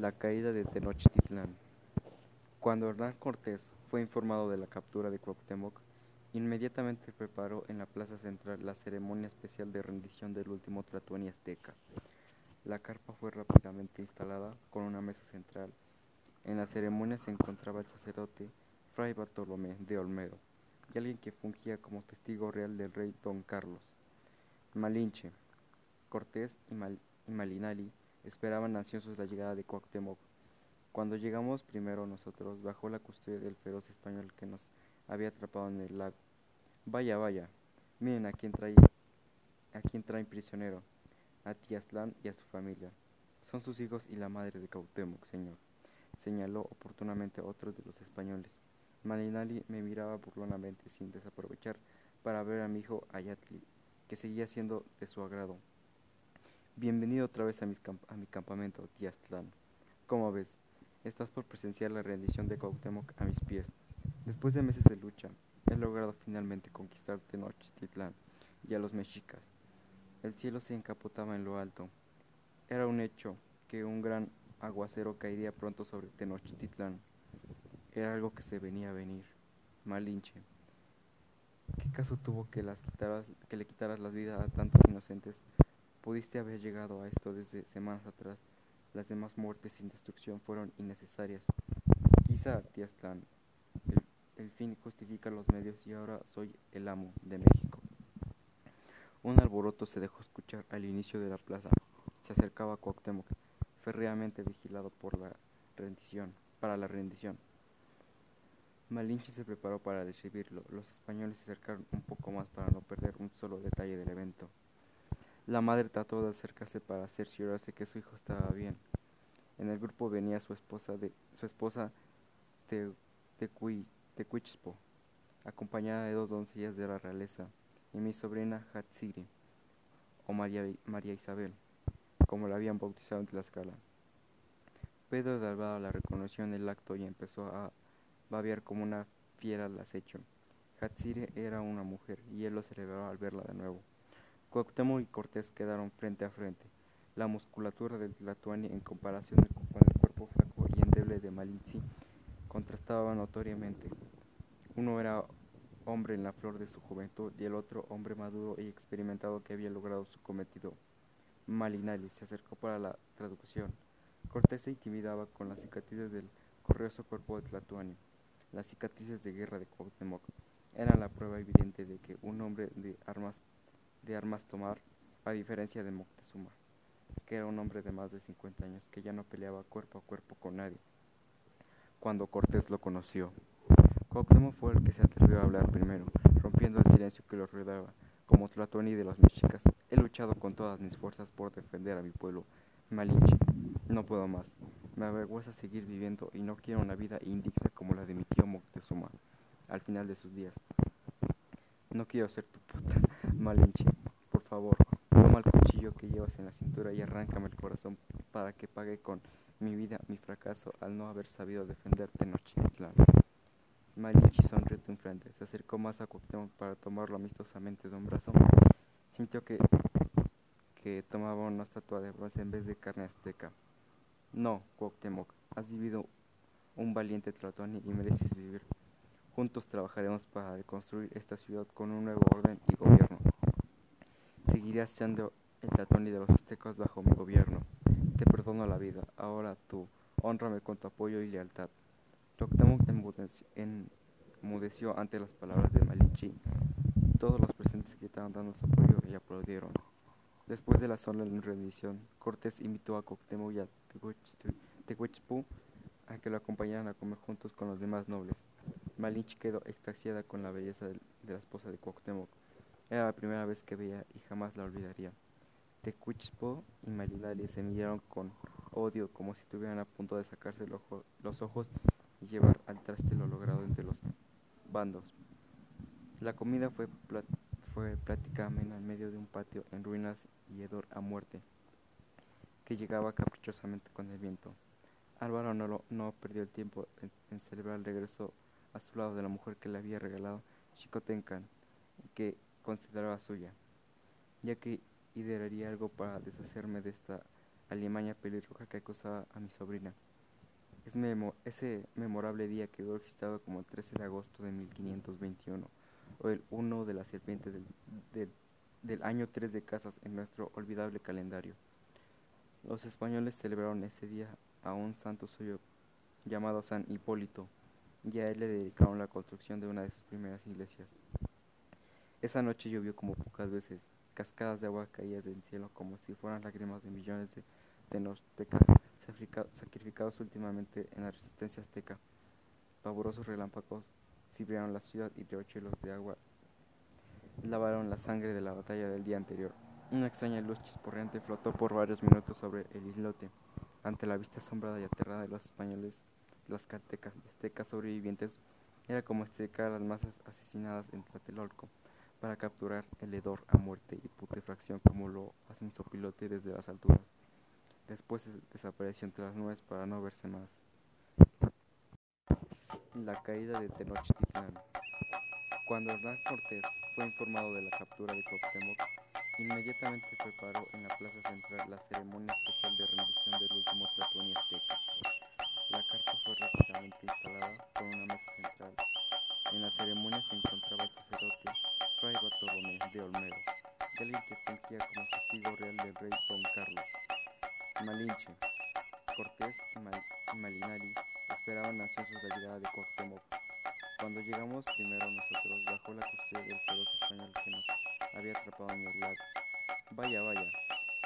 La caída de Tenochtitlán. Cuando Hernán Cortés fue informado de la captura de Cuauhtémoc, inmediatamente preparó en la plaza central la ceremonia especial de rendición del último tlatoani azteca. La carpa fue rápidamente instalada con una mesa central. En la ceremonia se encontraba el sacerdote Fray Bartolomé de Olmedo y alguien que fungía como testigo real del rey Don Carlos. Malinche, Cortés y, y Malinali esperaban ansiosos la llegada de Cuauhtémoc. Cuando llegamos primero nosotros, bajo la custodia del feroz español que nos había atrapado en el lago. Vaya, vaya, miren a quién trae, a quién traen prisionero, a Tiazlán y a su familia. Son sus hijos y la madre de Cuauhtémoc, señor, señaló oportunamente otro de los españoles. Malinali me miraba burlonamente sin desaprovechar para ver a mi hijo Ayatli, que seguía siendo de su agrado. Bienvenido otra vez a, a mi campamento, Tiaztlán. ¿Cómo ves? Estás por presenciar la rendición de Cuauhtémoc a mis pies. Después de meses de lucha, he logrado finalmente conquistar Tenochtitlán y a los mexicas. El cielo se encapotaba en lo alto. Era un hecho que un gran aguacero caería pronto sobre Tenochtitlán. Era algo que se venía a venir. Malinche. ¿Qué caso tuvo que, las que le quitaras la vida a tantos inocentes Pudiste haber llegado a esto desde semanas atrás. Las demás muertes sin destrucción fueron innecesarias. Quizá, Tiaztlán, el, el fin justifica los medios y ahora soy el amo de México. Un alboroto se dejó escuchar al inicio de la plaza. Se acercaba a Cuauhtémoc, férreamente vigilado por la rendición, para la rendición. Malinche se preparó para recibirlo. Los españoles se acercaron un poco más para no perder un solo detalle del evento. La madre trató de acercarse para cerciorarse que su hijo estaba bien. En el grupo venía su esposa de su esposa de, acompañada de dos doncellas de la realeza, y mi sobrina Hatsiri, o María, María Isabel, como la habían bautizado en Tlaxcala. Pedro de Alvarado la reconoció en el acto y empezó a babear como una fiera al acecho. Hatsiri era una mujer y él lo celebró al verla de nuevo. Cuauhtémoc y Cortés quedaron frente a frente. La musculatura del Tlatoani en comparación con el cuerpo flaco y endeble de Malinche contrastaba notoriamente. Uno era hombre en la flor de su juventud y el otro hombre maduro y experimentado que había logrado su cometido. Malinali se acercó para la traducción. Cortés se intimidaba con las cicatrices del corrioso cuerpo de Tlatoani. Las cicatrices de guerra de Cuauhtémoc eran la prueba evidente de que un hombre de armas de armas tomar, a diferencia de Moctezuma, que era un hombre de más de 50 años que ya no peleaba cuerpo a cuerpo con nadie. Cuando Cortés lo conoció, Cuauhtémoc fue el que se atrevió a hablar primero, rompiendo el silencio que lo rodeaba. Como Tlatoani de los mexicas, he luchado con todas mis fuerzas por defender a mi pueblo, Malinche. No puedo más. Me avergüenza seguir viviendo y no quiero una vida indigna como la de mi tío Moctezuma al final de sus días. No quiero ser tu puta, Malinche. Por favor, toma el cuchillo que llevas en la cintura y arráncame el corazón para que pague con mi vida mi fracaso al no haber sabido defender Tenochtitlán. Malinche sonrió frente, se acercó más a Cuauhtémoc para tomarlo amistosamente de un brazo. Sintió que, que tomaba una estatua de bronce en vez de carne azteca. No, Cuauhtémoc, has vivido un valiente Tlatoani y mereces vivir. Juntos trabajaremos para reconstruir esta ciudad con un nuevo orden y gobierno. Seguirás siendo el Tatoni de los aztecas bajo mi gobierno. Te perdono la vida. Ahora tú, honrame con tu apoyo y lealtad. Cuauhtémoc enmudeció ante las palabras de Malinche. Todos los presentes gritaron dando su apoyo y aplaudieron. Después de la solemne rendición, Cortés invitó a Cuauhtémoc y a Tehuichpu a que lo acompañaran a comer juntos con los demás nobles. Malinche quedó extasiada con la belleza de, la esposa de Cuauhtémoc. Era la primera vez que veía y jamás la olvidaría. Tecuichpo y Malilali se miraron con odio como si estuvieran a punto de sacarse los ojos y llevar al traste lo logrado entre los bandos. La comida fue, fue plática en medio de un patio en ruinas y hedor a muerte, que llegaba caprichosamente con el viento. Álvaro no, no perdió el tiempo en celebrar el regreso a su lado de la mujer que le había regalado Chicotencan, que consideraba suya, ya que idearía algo para deshacerme de esta alimaña pelirroja que acusaba a mi sobrina. ese memorable día quedó registrado como el 13 de agosto de 1521, o el 1 de la serpiente del, del año 3 de casas en nuestro olvidable calendario. Los españoles celebraron ese día a un santo suyo llamado San Hipólito, y a él le dedicaron la construcción de una de sus primeras iglesias. Esa noche llovió como pocas veces, cascadas de agua caían del cielo como si fueran lágrimas de millones de tenostecas sacrificados últimamente en la resistencia azteca. Pavorosos relámpagos cibriaron la ciudad y riochelos de agua lavaron la sangre de la batalla del día anterior. Una extraña luz chisporreante flotó por varios minutos sobre el islote. Ante la vista asombrada y aterrada de los españoles, las cartecas y aztecas sobrevivientes, era como extricar las masas asesinadas en Tlatelolco para capturar el hedor a muerte y putrefacción como lo hace un sopilote desde las alturas. Después desapareció entre las nubes para no verse más. La caída de Tenochtitlán. Cuando Hernán Cortés fue informado de la captura de Cuauhtémoc, inmediatamente preparó en la plaza central la ceremonia especial de rendición del último Tlatoani azteca. La carta fue rápidamente instalada con una mesa central. En la ceremonia se encontraba el sacerdote Fray Bartolomé de Olmedo, alguien que fungía como testigo real del rey Don Carlos. Malinche, Cortés y, Malinari esperaban ansiosos la llegada de Cuauhtémoc. Cuando llegamos primero nosotros, bajo la custodia del feroz español que nos había atrapado en el lago. Vaya, vaya,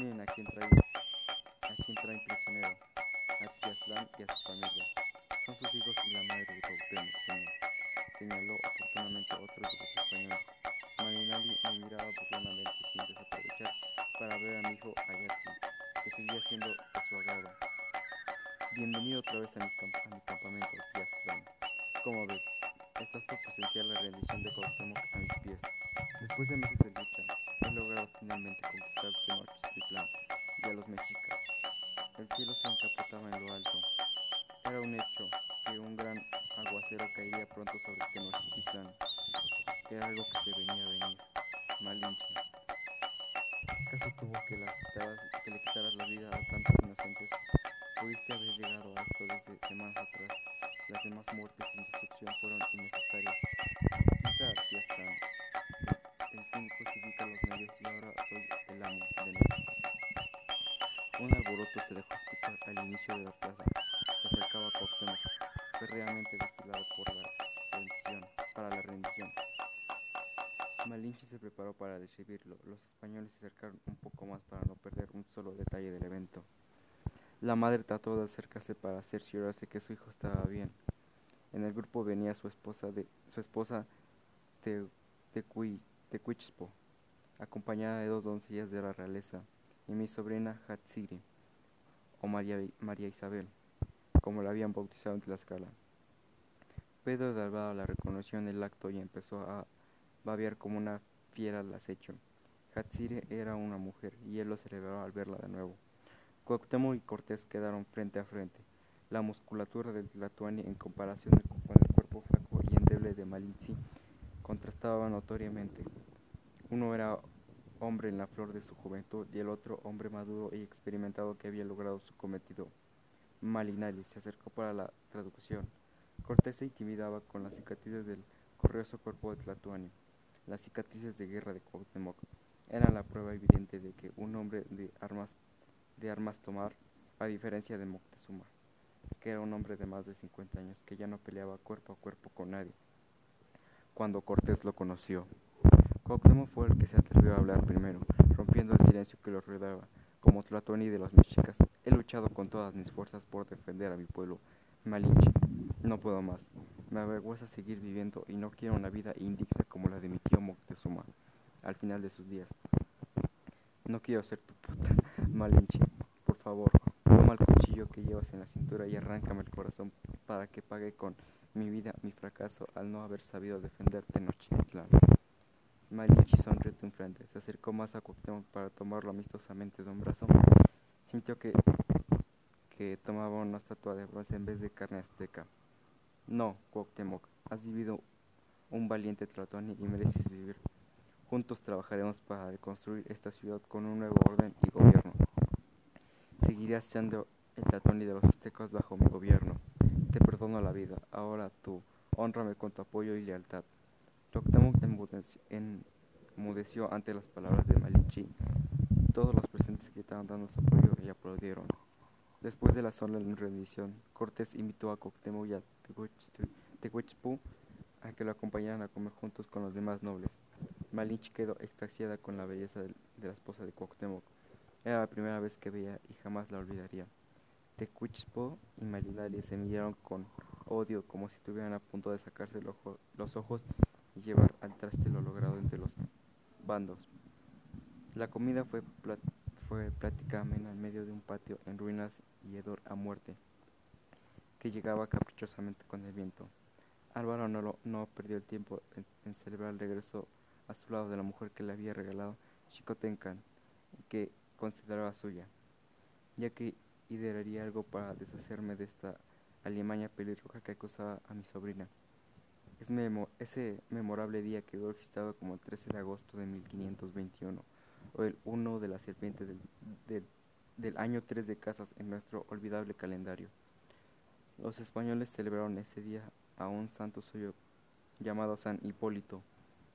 miren a quién trae, a quién traen prisionero, a Tiazlán y a su familia. Son sus hijos y la madre de Cuauhtémoc, señor, señaló oportunamente otro de los españoles. Malinali me miraba burlonamente sin desaprovechar para ver a mi hijo Ayati, que seguía siendo de su agrado. Bienvenido otra vez a mi, a mi campamento, Tiaztlán. ¿Cómo ves? Estás por presenciar la rendición de Cuauhtémoc a mis pies. Después de meses de lucha, he logrado finalmente conquistar Tenochtitlán y a los mexicas. El cielo se encapotaba en lo alto. Era un hecho que un gran aguacero caería pronto sobre Tenochtitlán. Era algo que se venía a venir. Malinche. ¿Qué caso tuvo que, las que le quitaras la vida a tantos inocentes? Pudiste haber llegado a esto desde semanas atrás. Las demás muertes sin destrucción fueron innecesarias. Quizá ya están. El fin justifica los medios y ahora soy el amo de México. Un alboroto se dejó escuchar al inicio de la plaza. Se acercaba a Férreamente vigilado por la rendición, para la rendición. Malinche se preparó para recibirlo. Los españoles se acercaron un poco más para no perder un solo detalle del evento. La madre trató de acercarse para cerciorarse que su hijo estaba bien. En el grupo venía su esposa de su esposa de, acompañada de dos doncellas de la realeza, y mi sobrina Hatsiri, o María, María Isabel, como la habían bautizado en Tlaxcala. Pedro de Alvaro la reconoció en el acto y empezó a babear como una fiera al acecho. Hatsiri era una mujer y él lo celebró al verla de nuevo. Cuauhtémoc y Cortés quedaron frente a frente. La musculatura del Tlatoani en comparación con el cuerpo flaco y endeble de Malinche contrastaba notoriamente. Uno era hombre en la flor de su juventud y el otro hombre maduro y experimentado que había logrado su cometido. Malinali se acercó para la traducción. Cortés se intimidaba con las cicatrices del corrioso cuerpo de Tlatoani. Las cicatrices de guerra de Cuauhtémoc eran la prueba evidente de que un hombre de armas, de armas tomar, a diferencia de Moctezuma, que era un hombre de más de 50 años que ya no peleaba cuerpo a cuerpo con nadie. Cuando Cortés lo conoció, Cuauhtémoc fue el que se atrevió a hablar primero, rompiendo el silencio que lo rodeaba. Como de los mexicas, he luchado con todas mis fuerzas por defender a mi pueblo Malinche. No puedo más. Me avergüenza seguir viviendo y no quiero una vida indigna como la de mi tío Moctezuma al final de sus días. No quiero ser tu puta, Malinche. Por favor, toma el cuchillo que llevas en la cintura y arráncame el corazón para que pague con mi vida mi fracaso al no haber sabido defender Tenochtitlán. Malinche sonrió de un frente, se acercó más a Cuauhtémoc para tomarlo amistosamente de un brazo. Sintió que, que tomaba una estatua de bronce en vez de carne azteca. No, Cuauhtémoc, has vivido un valiente Tlatoani y mereces vivir. Juntos trabajaremos para reconstruir esta ciudad con un nuevo orden y gobierno. seguirás siendo el Tlatoni de los aztecas bajo mi gobierno. Te perdono la vida. Ahora tú, honrame con tu apoyo y lealtad. Cuauhtémoc enmudeció ante las palabras de Malinche. Todos los presentes gritaron dando su apoyo y aplaudieron. Después de la solemne rendición, Cortés invitó a Cuauhtémoc y a Tehuichpú a que lo acompañaran a comer juntos con los demás nobles. Malinche quedó extasiada con la belleza de, la esposa de Cuauhtémoc. Era la primera vez que veía y jamás la olvidaría. Tecuichpo y Malilari se miraron con odio como si estuvieran a punto de sacarse los ojos y llevar al traste lo logrado entre los bandos. La comida fue, fue prácticamente en medio de un patio en ruinas y hedor a muerte, que llegaba caprichosamente con el viento. Álvaro no, no perdió el tiempo en, celebrar el regreso a su lado de la mujer que le había regalado Chicotencan, que consideraba suya, ya que idearía algo para deshacerme de esta alimaña pelirroja que acusaba a mi sobrina. Ese memorable día quedó registrado como el 13 de agosto de 1521, o el 1 de la serpiente del, año 3 de casas en nuestro olvidable calendario. Los españoles celebraron ese día a un santo suyo llamado San Hipólito,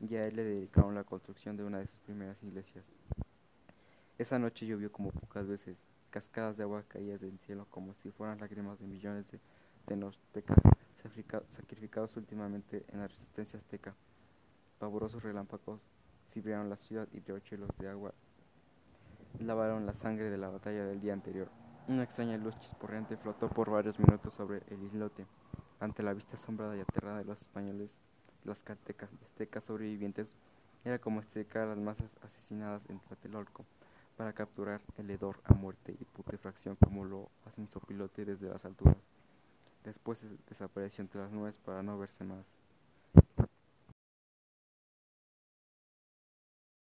y a él le dedicaron la construcción de una de sus primeras iglesias. Esa noche llovió como pocas veces, cascadas de agua caían del cielo como si fueran lágrimas de millones de tenostecas sacrificados últimamente en la resistencia azteca. Pavorosos relámpagos cibraron la ciudad y riachuelos de agua lavaron la sangre de la batalla del día anterior. Una extraña luz chisporreante flotó por varios minutos sobre el islote. Ante la vista asombrada y aterrada de los españoles, las cartecas y aztecas sobrevivientes, era como extricar las masas asesinadas en Tlatelolco para capturar el hedor a muerte y putrefacción como lo hace un sopilote desde las alturas. Después desapareció entre las nubes para no verse más.